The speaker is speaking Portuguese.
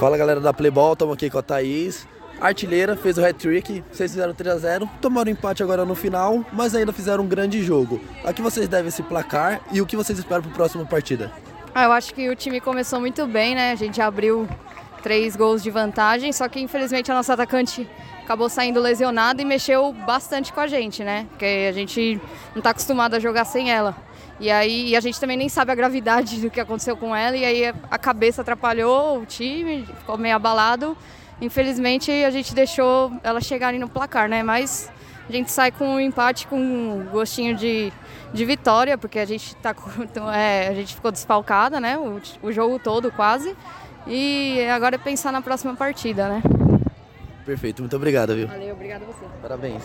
Fala galera da Playball, estamos aqui com a Thaís. Artilheira, fez o hat-trick, vocês fizeram 3x0, tomaram empate agora no final, mas ainda fizeram um grande jogo. A que vocês devem esse placar e o que vocês esperam para a próxima partida? Ah, eu acho que o time começou muito bem, né? A gente abriu três gols de vantagem, só que infelizmente a nossa atacante acabou saindo lesionada e mexeu bastante com a gente, né? Porque a gente não está acostumado a jogar sem ela. E aí a gente também nem sabe a gravidade do que aconteceu com ela, e aí a cabeça atrapalhou o time, ficou meio abalado. Infelizmente a gente deixou ela chegar no placar, né? Mas a gente sai com um empate com um gostinho de, de vitória, porque a gente, tá, é, a gente ficou desfalcada, né? O, o jogo todo quase. E agora é pensar na próxima partida, né? Perfeito, muito obrigado, viu? Valeu, obrigado a você. Parabéns.